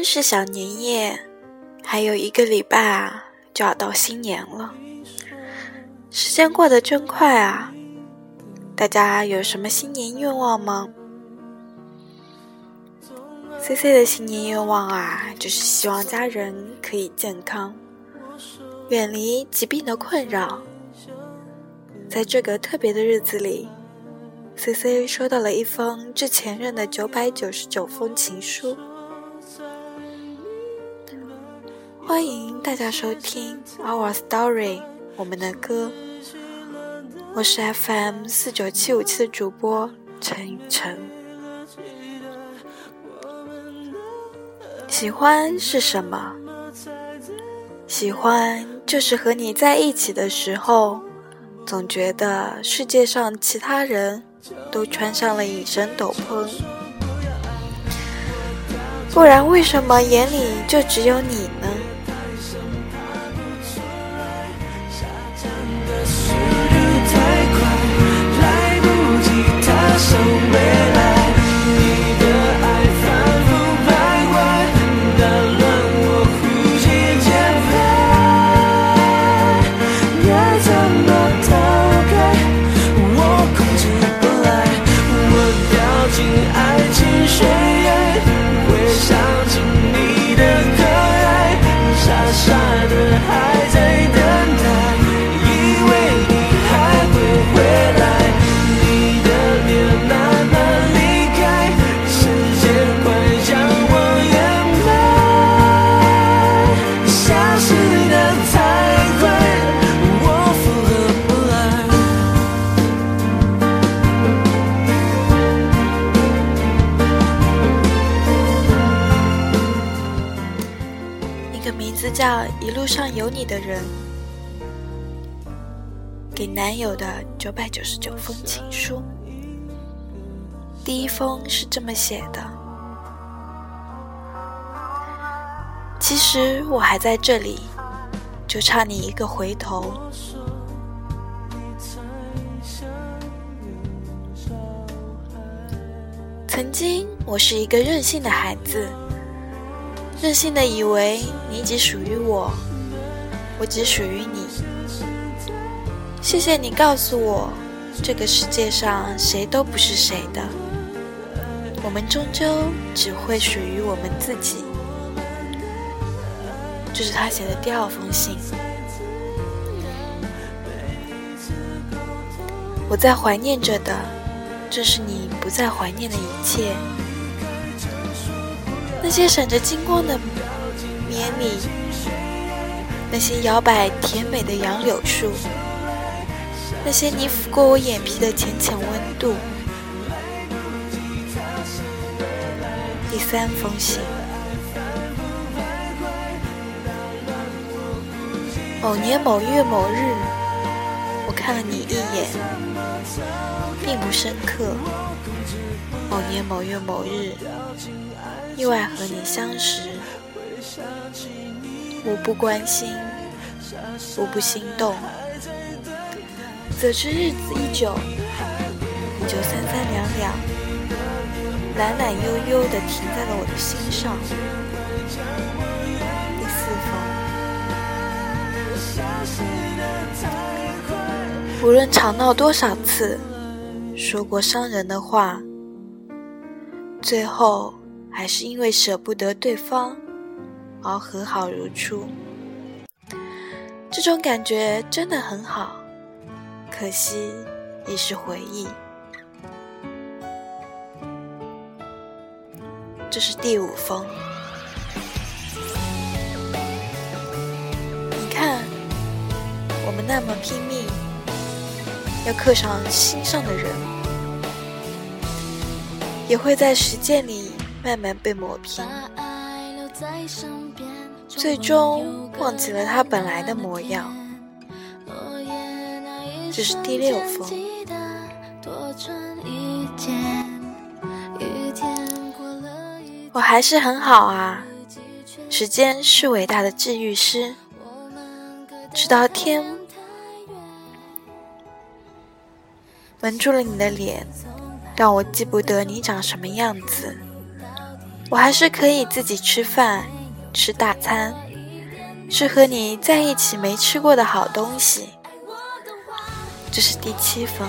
天是小年夜，还有一个礼拜啊，就要到新年了。时间过得真快啊！大家有什么新年愿望吗？C C 的新年愿望啊，就是希望家人可以健康，远离疾病的困扰。在这个特别的日子里，C C 收到了一封致前任的九百九十九封情书。欢迎大家收听《Our Story》，我们的歌。我是 FM 四九七五七的主播陈雨辰。喜欢是什么？喜欢就是和你在一起的时候，总觉得世界上其他人都穿上了隐身斗篷，不然为什么眼里就只有你呢？你的人，给男友的九百九十九封情书。第一封是这么写的：其实我还在这里，就差你一个回头。曾经我是一个任性的孩子。任性的以为你只属于我，我只属于你。谢谢你告诉我，这个世界上谁都不是谁的，我们终究只会属于我们自己。这是他写的第二封信。我在怀念着的，正是你不再怀念的一切。那些闪着金光的绵里，那些摇摆甜美的杨柳树，那些你抚过我眼皮的浅浅温度。第三封信，某年某月某日，我看了你一眼，并不深刻。某年某月某日。意外和你相识，我不关心，我不心动，则知日子一久，你就三三两两，懒懒悠悠地停在了我的心上。第四封，无论吵闹多少次，说过伤人的话，最后。还是因为舍不得对方而和好如初，这种感觉真的很好，可惜已是回忆。这是第五封，你看，我们那么拼命，要刻上心上的人，也会在时间里。慢慢被磨平，最终忘记了他本来的模样。这是第六封。我还是很好啊，时间是伟大的治愈师。直到天蒙住了你的脸，让我记不得你长什么样子。我还是可以自己吃饭，吃大餐，吃和你在一起没吃过的好东西。这是第七封。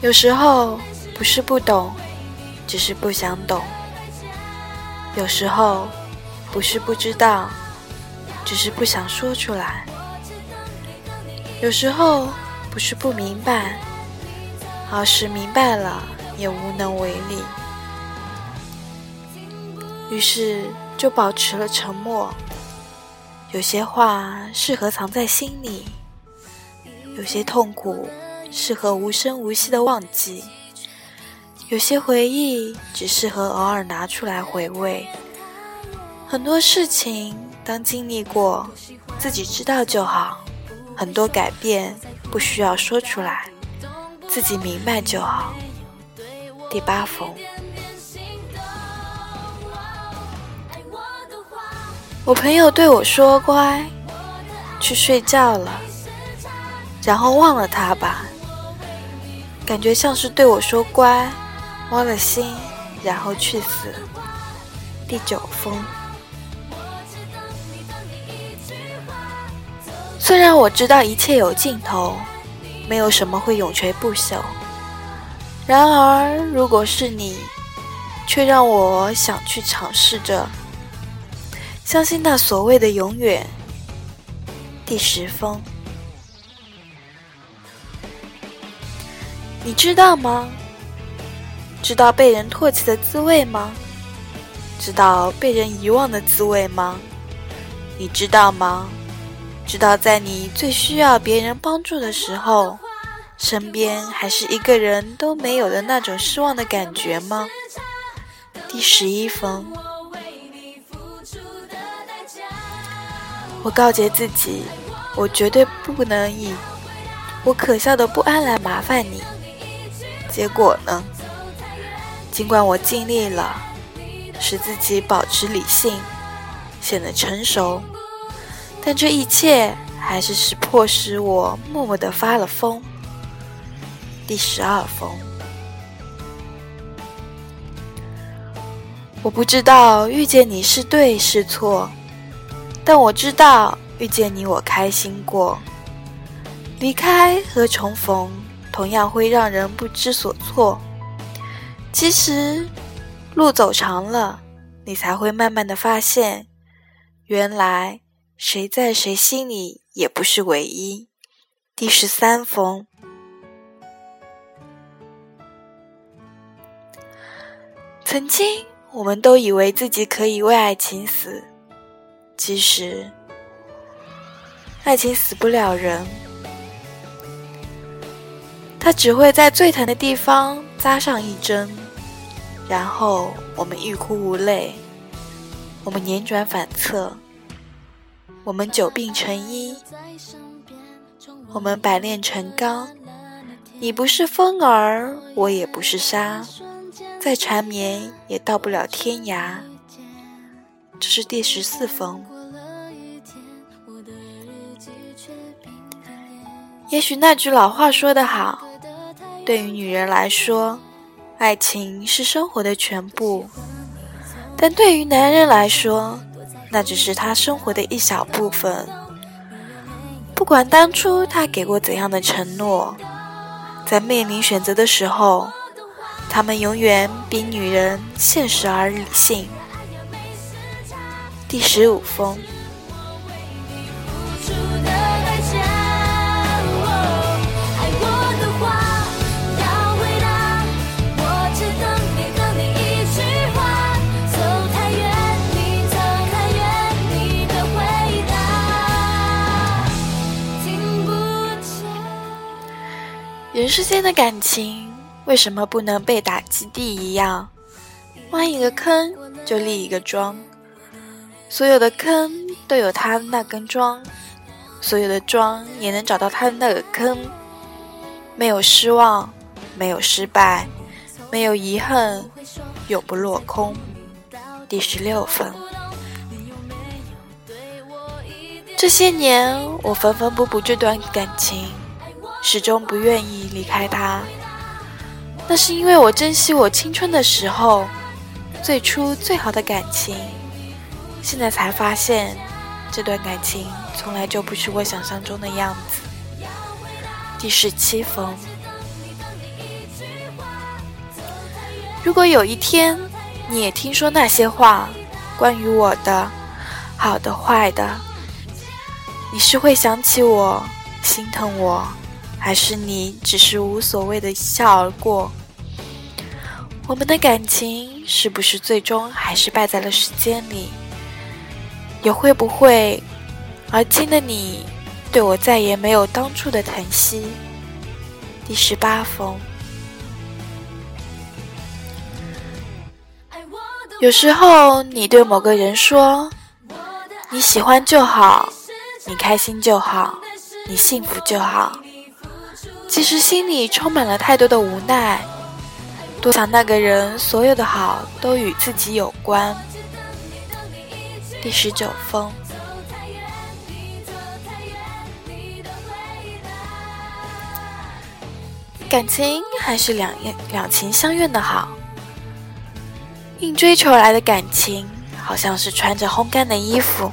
有时候不是不懂，只是不想懂；有时候不是不知道，只是不想说出来；有时候不是不明白，而是明白了也无能为力。于是就保持了沉默。有些话适合藏在心里，有些痛苦适合无声无息的忘记，有些回忆只适合偶尔拿出来回味。很多事情当经历过，自己知道就好；很多改变不需要说出来，自己明白就好。第八封。我朋友对我说：“乖，去睡觉了，然后忘了他吧。”感觉像是对我说：“乖，挖了心，然后去死。”第九封。虽然我知道一切有尽头，没有什么会永垂不朽，然而如果是你，却让我想去尝试着。相信那所谓的永远。第十封，你知道吗？知道被人唾弃的滋味吗？知道被人遗忘的滋味吗？你知道吗？知道在你最需要别人帮助的时候，身边还是一个人都没有的那种失望的感觉吗？第十一封。我告诫自己，我绝对不能以我可笑的不安来麻烦你。结果呢？尽管我尽力了，使自己保持理性，显得成熟，但这一切还是使迫使我默默的发了疯。第十二封，我不知道遇见你是对是错。但我知道，遇见你我开心过。离开和重逢同样会让人不知所措。其实，路走长了，你才会慢慢的发现，原来谁在谁心里也不是唯一。第十三封，曾经我们都以为自己可以为爱情死。其实，爱情死不了人，它只会在最疼的地方扎上一针，然后我们欲哭无泪，我们辗转反侧，我们久病成医，我们百炼成钢。你不是风儿，我也不是沙，再缠绵也到不了天涯。这是第十四封。也许那句老话说得好，对于女人来说，爱情是生活的全部；但对于男人来说，那只是他生活的一小部分。不管当初他给过怎样的承诺，在面临选择的时候，他们永远比女人现实而理性。第十五封。人世间的感情为什么不能被打基地一样，挖一个坑就立一个桩？所有的坑都有它那根桩，所有的桩也能找到它的那个坑。没有失望，没有失败，没有遗憾，永不落空。第十六分。这些年，我缝缝补补这段感情，始终不愿意离开他。那是因为我珍惜我青春的时候最初最好的感情。现在才发现，这段感情从来就不是我想象中的样子。第十七封。如果有一天你也听说那些话，关于我的，好的坏的，你是会想起我，心疼我，还是你只是无所谓的一笑而过？我们的感情是不是最终还是败在了时间里？也会不会，而今的你对我再也没有当初的疼惜？第十八封。有时候，你对某个人说：“你喜欢就好，你开心就好，你幸福就好。”其实心里充满了太多的无奈，多想那个人所有的好都与自己有关。第十九封，感情还是两两情相悦的好。硬追求来的感情，好像是穿着烘干的衣服，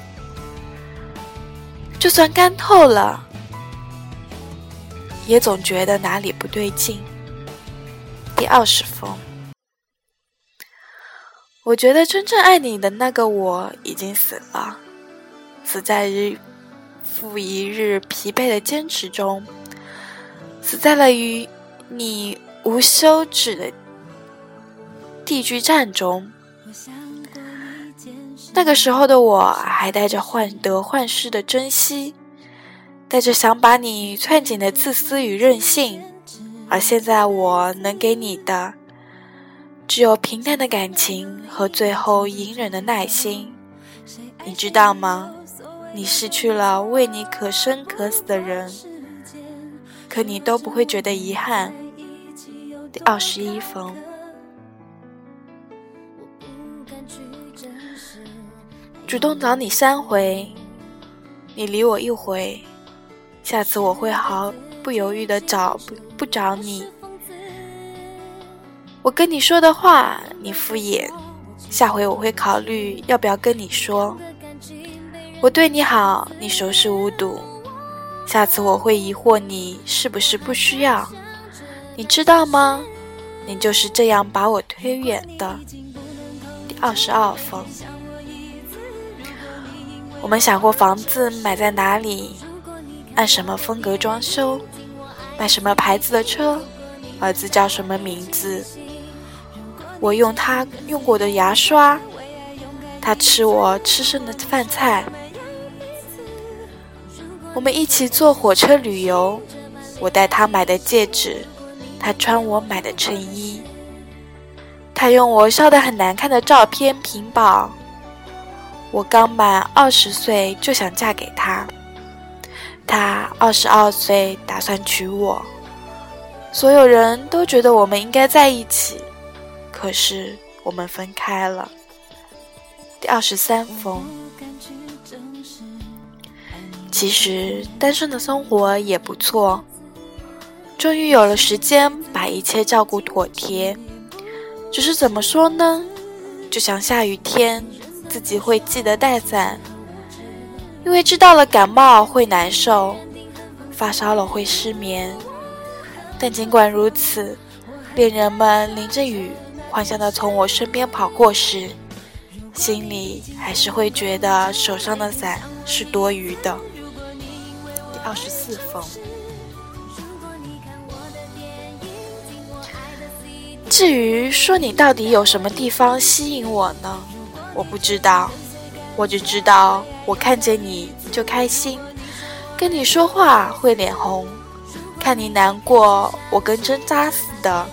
就算干透了，也总觉得哪里不对劲。第二十封，我觉得真正爱你的那个我已经死了，死在日复一日疲惫的坚持中，死在了与你无休止的。地居战中，那个时候的我还带着患得患失的珍惜，带着想把你攥紧的自私与任性，而现在我能给你的，只有平淡的感情和最后隐忍的耐心。你知道吗？你失去了为你可生可死的人，可你都不会觉得遗憾。第二十一封。主动找你三回，你理我一回，下次我会毫不犹豫的找不找你。我跟你说的话你敷衍，下回我会考虑要不要跟你说。我对你好，你熟视无睹，下次我会疑惑你是不是不需要。你知道吗？你就是这样把我推远的。第二十二封。我们想过房子买在哪里，按什么风格装修，买什么牌子的车，儿子叫什么名字。我用他用过的牙刷，他吃我吃剩的饭菜。我们一起坐火车旅游，我带他买的戒指，他穿我买的衬衣。他用我笑得很难看的照片屏保。我刚满二十岁就想嫁给他，他二十二岁打算娶我，所有人都觉得我们应该在一起，可是我们分开了。第二十三封，其实单身的生活也不错，终于有了时间把一切照顾妥帖，只是怎么说呢，就像下雨天。自己会记得带伞，因为知道了感冒会难受，发烧了会失眠。但尽管如此，恋人们淋着雨幻想的从我身边跑过时，心里还是会觉得手上的伞是多余的。第二十四封。至于说你到底有什么地方吸引我呢？我不知道，我只知道我看见你就开心，跟你说话会脸红，看你难过我跟针扎似的，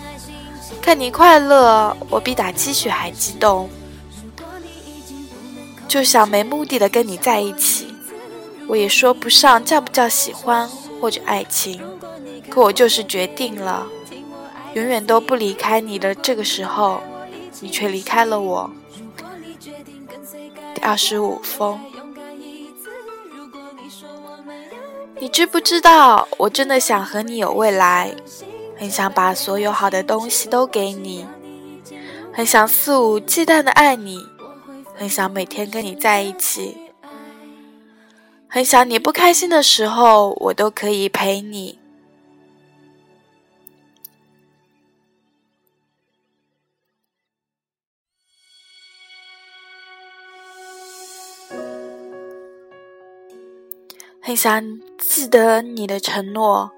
看你快乐我比打鸡血还激动，就想没目的的跟你在一起。我也说不上叫不叫喜欢或者爱情，可我就是决定了，永远都不离开你的这个时候，你却离开了我。第二十五封，你知不知道，我真的想和你有未来。很想把所有好的东西都给你，很想肆无忌惮的爱你，很想每天跟你在一起，很想你不开心的时候我都可以陪你。很想记得你的承诺，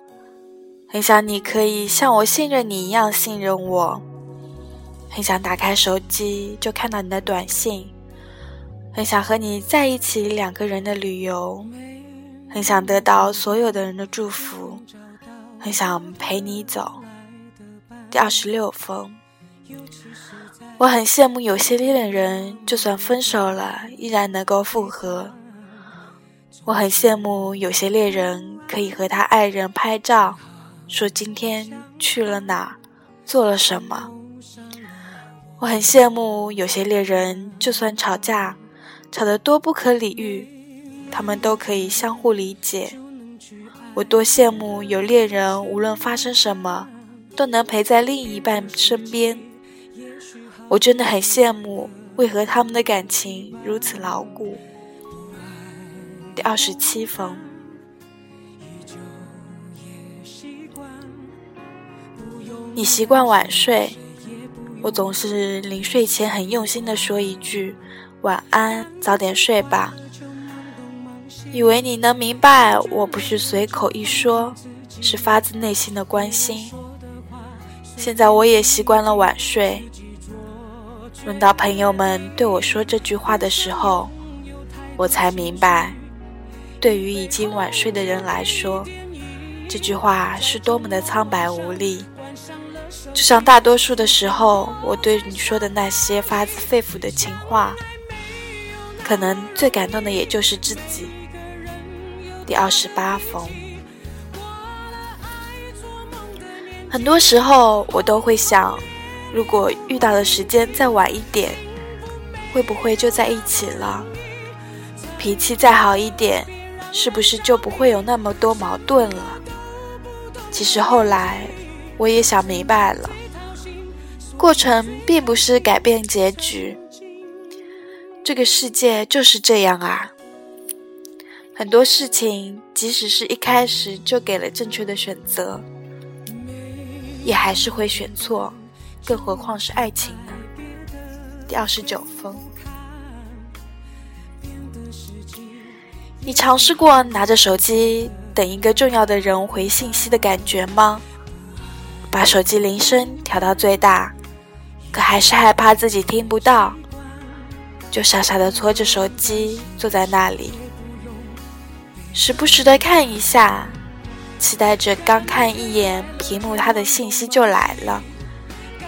很想你可以像我信任你一样信任我，很想打开手机就看到你的短信，很想和你在一起两个人的旅游，很想得到所有的人的祝福，很想陪你走。第二十六封，我很羡慕有些恋人，就算分手了，依然能够复合。我很羡慕有些恋人可以和他爱人拍照，说今天去了哪，做了什么。我很羡慕有些恋人，就算吵架，吵得多不可理喻，他们都可以相互理解。我多羡慕有恋人，无论发生什么，都能陪在另一半身边。我真的很羡慕，为何他们的感情如此牢固。第二十七封，你习惯晚睡，我总是临睡前很用心的说一句晚安，早点睡吧。以为你能明白，我不是随口一说，是发自内心的关心。现在我也习惯了晚睡，轮到朋友们对我说这句话的时候，我才明白。对于已经晚睡的人来说，这句话是多么的苍白无力。就像大多数的时候，我对你说的那些发自肺腑的情话，可能最感动的也就是自己。第二十八封，很多时候我都会想，如果遇到的时间再晚一点，会不会就在一起了？脾气再好一点。是不是就不会有那么多矛盾了？其实后来我也想明白了，过程并不是改变结局。这个世界就是这样啊，很多事情即使是一开始就给了正确的选择，也还是会选错，更何况是爱情呢？第二十九封。你尝试过拿着手机等一个重要的人回信息的感觉吗？把手机铃声调到最大，可还是害怕自己听不到，就傻傻的搓着手机坐在那里，时不时的看一下，期待着刚看一眼屏幕他的信息就来了，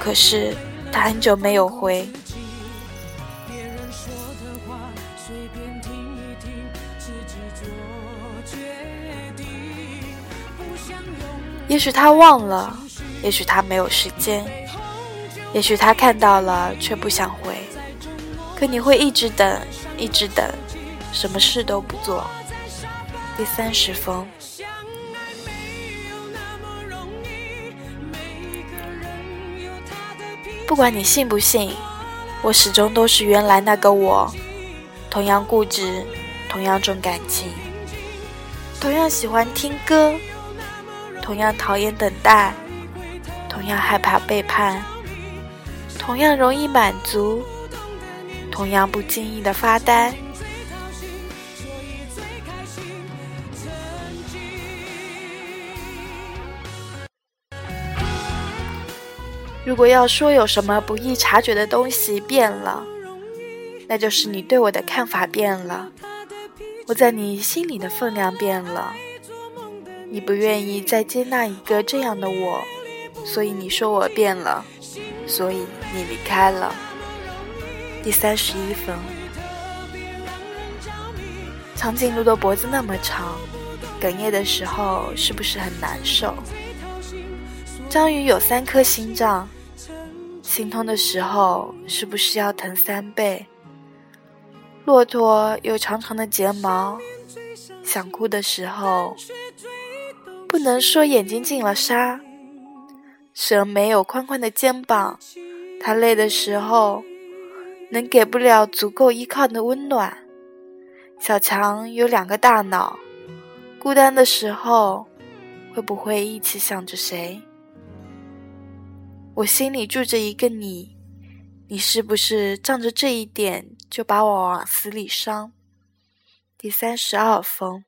可是他很久没有回。也许他忘了，也许他没有时间，也许他看到了却不想回。可你会一直等，一直等，什么事都不做。第三十封，不管你信不信，我始终都是原来那个我，同样固执，同样重感情，同样喜欢听歌。同样讨厌等待，同样害怕背叛，同样容易满足，同样不经意的发呆。如果要说有什么不易察觉的东西变了，那就是你对我的看法变了，我在你心里的分量变了。你不愿意再接纳一个这样的我，所以你说我变了，所以你离开了。第三十一分，长颈鹿的脖子那么长，哽咽的时候是不是很难受？章鱼有三颗心脏，心痛的时候是不是要疼三倍？骆驼有长长的睫毛，想哭的时候。不能说眼睛进了沙，蛇没有宽宽的肩膀，它累的时候能给不了足够依靠的温暖。小强有两个大脑，孤单的时候会不会一起想着谁？我心里住着一个你，你是不是仗着这一点就把我往死里伤？第三十二封。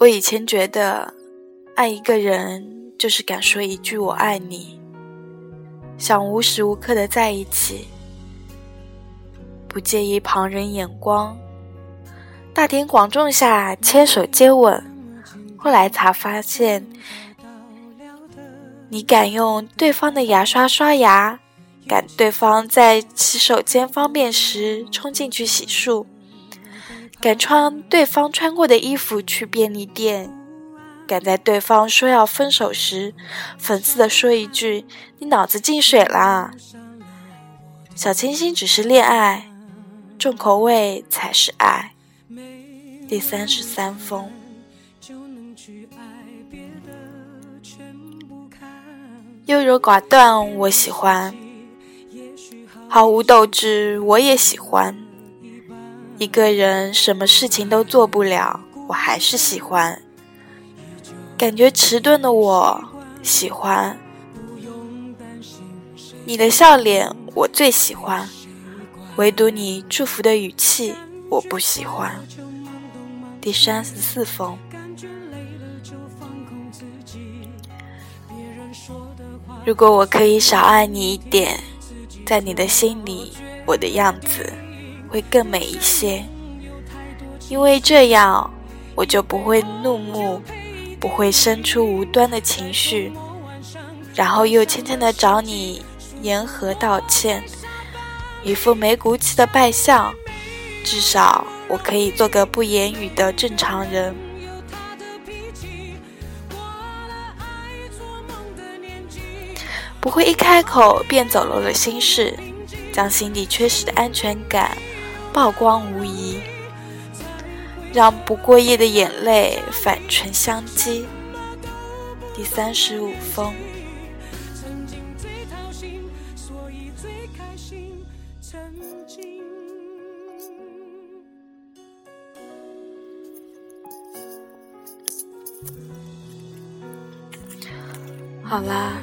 我以前觉得，爱一个人就是敢说一句“我爱你”，想无时无刻的在一起，不介意旁人眼光，大庭广众下牵手接吻。后来才发现，你敢用对方的牙刷刷牙，敢对方在洗手间方便时冲进去洗漱。敢穿对方穿过的衣服去便利店，敢在对方说要分手时，讽刺的说一句：“你脑子进水啦！”小清新只是恋爱，重口味才是爱。第三十三封。优柔寡断，我喜欢；毫无斗志，我也喜欢。一个人什么事情都做不了，我还是喜欢。感觉迟钝的我喜欢。你的笑脸我最喜欢，唯独你祝福的语气我不喜欢。第三十四封。如果我可以少爱你一点，在你的心里，我的样子。会更美一些，因为这样我就不会怒目，不会生出无端的情绪，然后又轻轻的找你言和道歉，一副没骨气的败相。至少我可以做个不言语的正常人，不会一开口便走漏了心事，将心底缺失的安全感。曝光无疑，让不过夜的眼泪反唇相讥。第三十五封。好啦，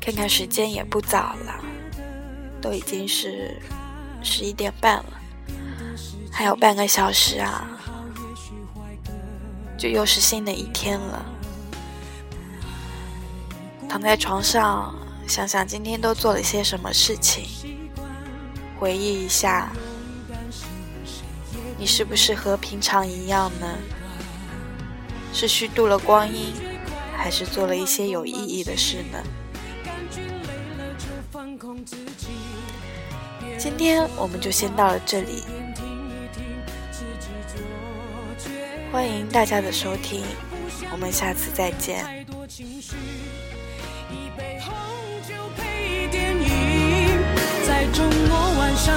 看看时间也不早了，都已经是。十一点半了，还有半个小时啊，就又是新的一天了。躺在床上，想想今天都做了些什么事情，回忆一下，你是不是和平常一样呢？是虚度了光阴，还是做了一些有意义的事呢？今天我们就先到了这里，欢迎大家的收听，我们下次再见。在周末晚上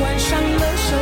关上了手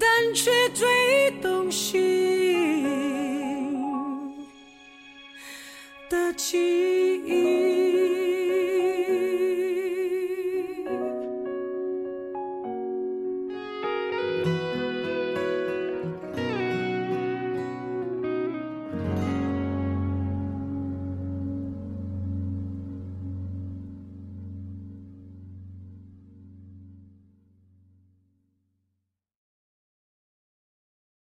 但却最动心的记忆。